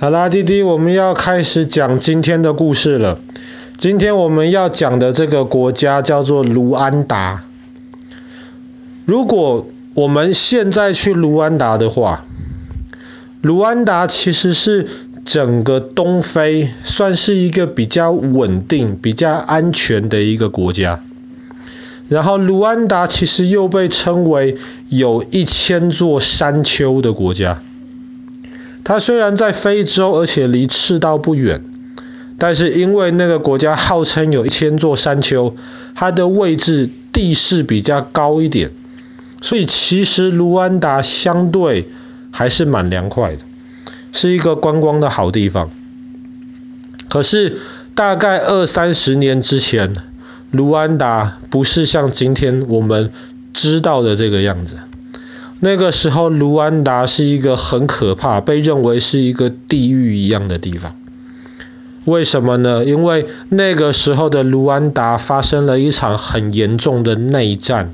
好啦，弟弟，我们要开始讲今天的故事了。今天我们要讲的这个国家叫做卢安达。如果我们现在去卢安达的话，卢安达其实是整个东非算是一个比较稳定、比较安全的一个国家。然后卢安达其实又被称为有一千座山丘的国家。它虽然在非洲，而且离赤道不远，但是因为那个国家号称有一千座山丘，它的位置地势比较高一点，所以其实卢安达相对还是蛮凉快的，是一个观光的好地方。可是大概二三十年之前，卢安达不是像今天我们知道的这个样子。那个时候，卢安达是一个很可怕，被认为是一个地狱一样的地方。为什么呢？因为那个时候的卢安达发生了一场很严重的内战，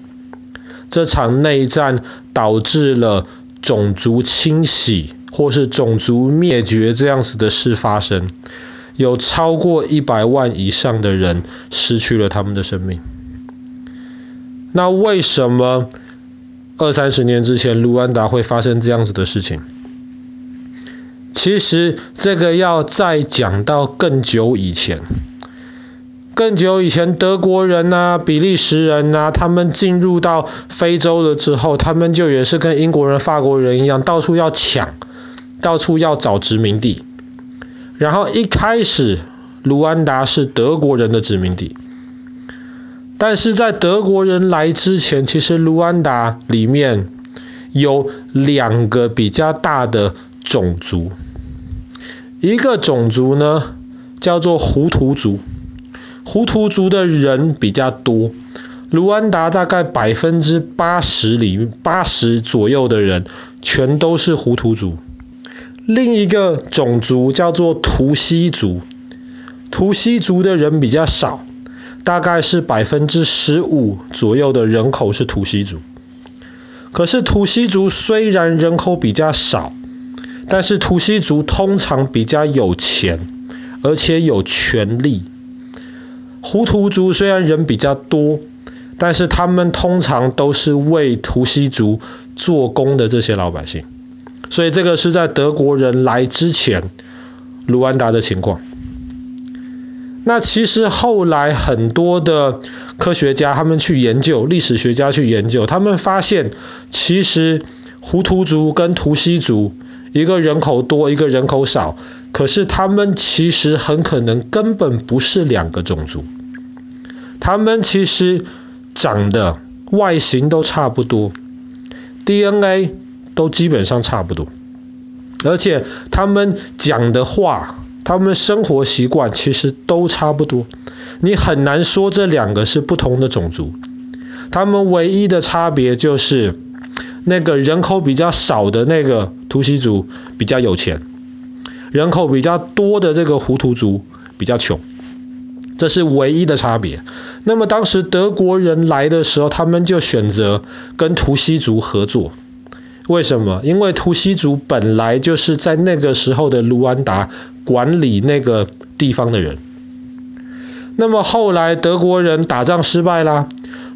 这场内战导致了种族清洗或是种族灭绝这样子的事发生，有超过一百万以上的人失去了他们的生命。那为什么？二三十年之前，卢安达会发生这样子的事情。其实这个要再讲到更久以前，更久以前，德国人啊、比利时人啊，他们进入到非洲了之后，他们就也是跟英国人、法国人一样，到处要抢，到处要找殖民地。然后一开始，卢安达是德国人的殖民地。但是在德国人来之前，其实卢安达里面有两个比较大的种族，一个种族呢叫做胡图族，胡图族的人比较多，卢安达大概百分之八十里八十左右的人全都是胡图族。另一个种族叫做图西族，图西族的人比较少。大概是百分之十五左右的人口是图西族，可是图西族虽然人口比较少，但是图西族通常比较有钱，而且有权力。胡图族虽然人比较多，但是他们通常都是为图西族做工的这些老百姓，所以这个是在德国人来之前，卢安达的情况。那其实后来很多的科学家他们去研究，历史学家去研究，他们发现其实胡图族跟图西族一个人口多，一个人口少，可是他们其实很可能根本不是两个种族，他们其实长得外形都差不多，DNA 都基本上差不多，而且他们讲的话。他们生活习惯其实都差不多，你很难说这两个是不同的种族。他们唯一的差别就是，那个人口比较少的那个图西族比较有钱，人口比较多的这个胡图族比较穷，这是唯一的差别。那么当时德国人来的时候，他们就选择跟图西族合作。为什么？因为图西族本来就是在那个时候的卢安达管理那个地方的人。那么后来德国人打仗失败啦，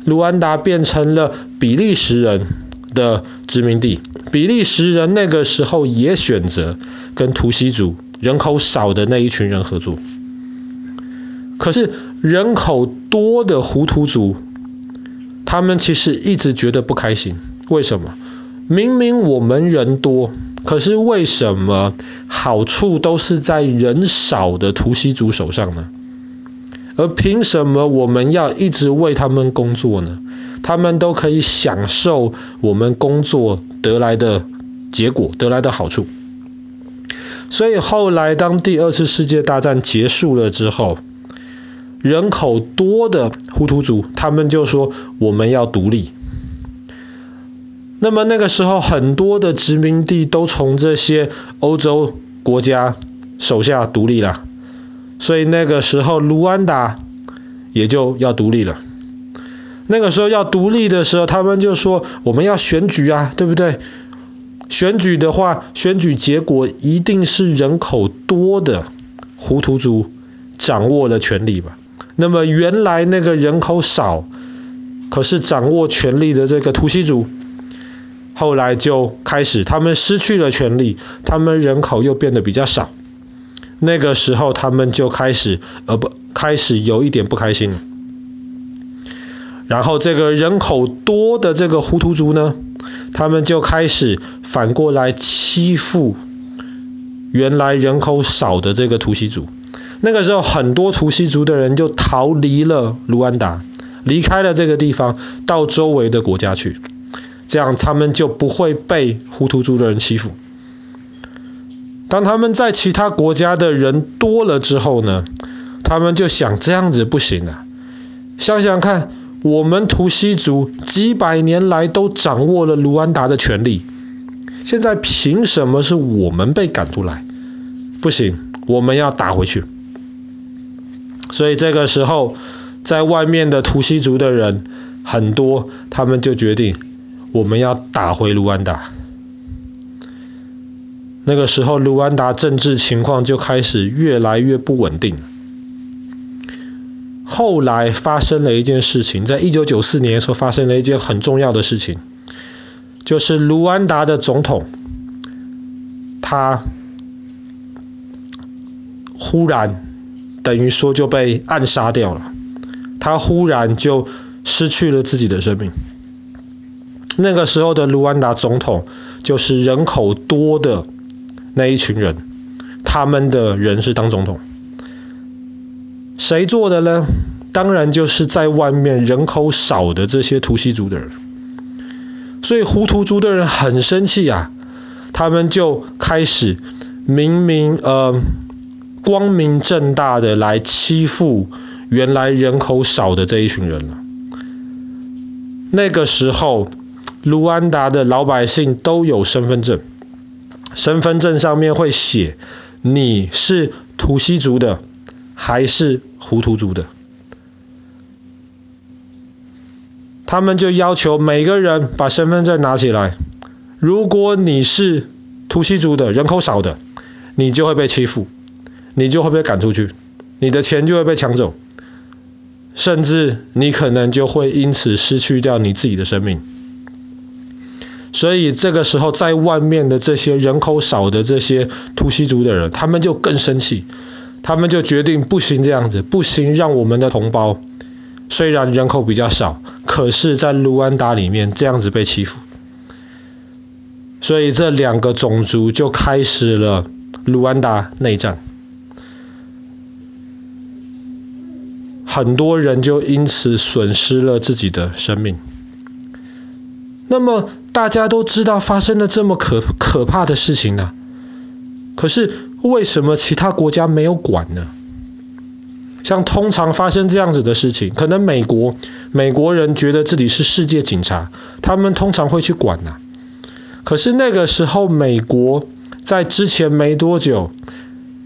卢安达变成了比利时人的殖民地。比利时人那个时候也选择跟图西族人口少的那一群人合作。可是人口多的胡图族，他们其实一直觉得不开心。为什么？明明我们人多，可是为什么好处都是在人少的图西族手上呢？而凭什么我们要一直为他们工作呢？他们都可以享受我们工作得来的结果，得来的好处。所以后来当第二次世界大战结束了之后，人口多的胡图族，他们就说我们要独立。那么那个时候，很多的殖民地都从这些欧洲国家手下独立了，所以那个时候卢安达也就要独立了。那个时候要独立的时候，他们就说我们要选举啊，对不对？选举的话，选举结果一定是人口多的胡图族掌握了权力吧？那么原来那个人口少，可是掌握权力的这个图西族，后来就开始他们失去了权力，他们人口又变得比较少。那个时候他们就开始呃不开始有一点不开心了。然后这个人口多的这个胡图族呢，他们就开始反过来欺负原来人口少的这个图西族。那个时候，很多图西族的人就逃离了卢安达，离开了这个地方，到周围的国家去，这样他们就不会被胡图族的人欺负。当他们在其他国家的人多了之后呢，他们就想这样子不行啊！想想看，我们图西族几百年来都掌握了卢安达的权力，现在凭什么是我们被赶出来？不行，我们要打回去。所以这个时候，在外面的图西族的人很多，他们就决定我们要打回卢安达。那个时候，卢安达政治情况就开始越来越不稳定。后来发生了一件事情，在一九九四年的时候发生了一件很重要的事情，就是卢安达的总统他忽然。等于说就被暗杀掉了，他忽然就失去了自己的生命。那个时候的卢安达总统就是人口多的那一群人，他们的人是当总统。谁做的呢？当然就是在外面人口少的这些图西族的人。所以胡图族的人很生气啊，他们就开始明明呃。光明正大的来欺负原来人口少的这一群人了。那个时候，卢安达的老百姓都有身份证，身份证上面会写你是图西族的还是胡图族的。他们就要求每个人把身份证拿起来，如果你是图西族的人口少的，你就会被欺负。你就会被赶出去，你的钱就会被抢走，甚至你可能就会因此失去掉你自己的生命。所以这个时候，在外面的这些人口少的这些图西族的人，他们就更生气，他们就决定不行这样子，不行，让我们的同胞虽然人口比较少，可是在卢安达里面这样子被欺负。所以这两个种族就开始了卢安达内战。很多人就因此损失了自己的生命。那么大家都知道发生了这么可可怕的事情呢、可是为什么其他国家没有管呢？像通常发生这样子的事情，可能美国美国人觉得自己是世界警察，他们通常会去管呐、可是那个时候，美国在之前没多久，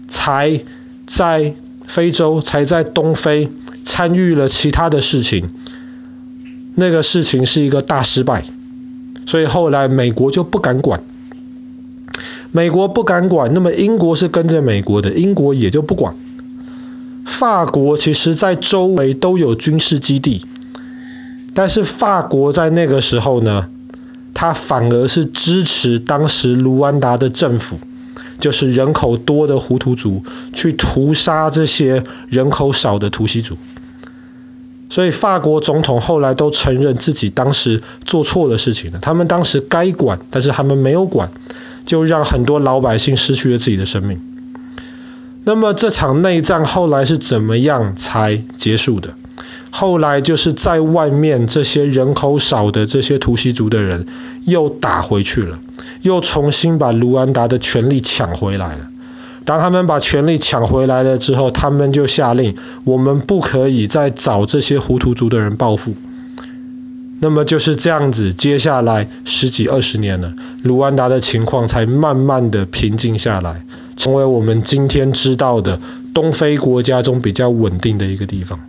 才在非洲，才在东非。参与了其他的事情，那个事情是一个大失败，所以后来美国就不敢管。美国不敢管，那么英国是跟着美国的，英国也就不管。法国其实在周围都有军事基地，但是法国在那个时候呢，他反而是支持当时卢安达的政府。就是人口多的胡图族去屠杀这些人口少的图西族，所以法国总统后来都承认自己当时做错的事情了。他们当时该管，但是他们没有管，就让很多老百姓失去了自己的生命。那么这场内战后来是怎么样才结束的？后来就是在外面这些人口少的这些图西族的人又打回去了。又重新把卢安达的权力抢回来了。当他们把权力抢回来了之后，他们就下令，我们不可以再找这些胡图族的人报复。那么就是这样子，接下来十几二十年了，卢安达的情况才慢慢的平静下来，成为我们今天知道的东非国家中比较稳定的一个地方。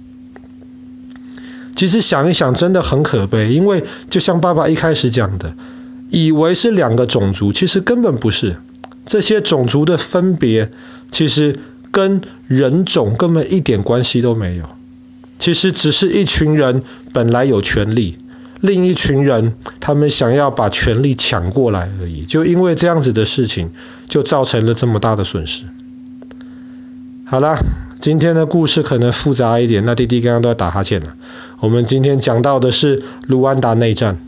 其实想一想，真的很可悲，因为就像爸爸一开始讲的。以为是两个种族，其实根本不是。这些种族的分别，其实跟人种根本一点关系都没有。其实只是一群人本来有权利，另一群人他们想要把权利抢过来而已。就因为这样子的事情，就造成了这么大的损失。好啦，今天的故事可能复杂一点，那弟弟刚刚都要打哈欠了。我们今天讲到的是卢安达内战。